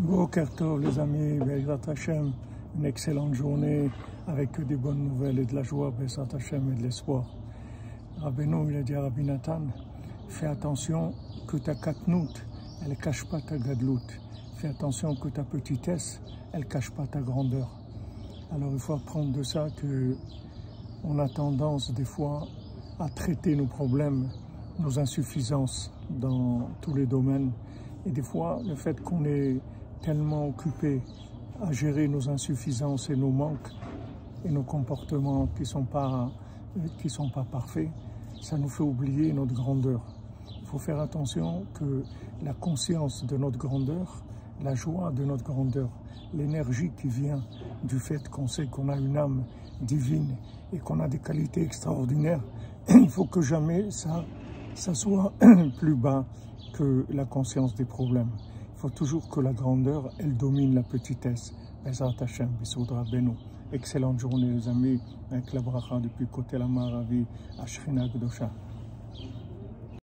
Bokertov les amis, une excellente journée avec des bonnes nouvelles et de la joie, et de l'espoir. Rabbeinu, il a dit à Rabbi Nathan, fais attention que ta katnout, elle cache pas ta gadlout. Fais attention que ta petitesse, elle cache pas ta grandeur. Alors il faut apprendre de ça que on a tendance des fois à traiter nos problèmes, nos insuffisances dans tous les domaines. Et des fois, le fait qu'on est tellement occupé à gérer nos insuffisances et nos manques et nos comportements qui ne sont, pas, qui sont pas parfaits, ça nous fait oublier notre grandeur. Il faut faire attention que la conscience de notre grandeur, la joie de notre grandeur, l'énergie qui vient du fait qu'on sait qu'on a une âme divine et qu'on a des qualités extraordinaires, il faut que jamais ça, ça soit plus bas que la conscience des problèmes. Faut toujours que la grandeur, elle domine la petitesse. Beno. Excellente journée les amis, avec la bracha depuis côté la Maravi, à Gdosha.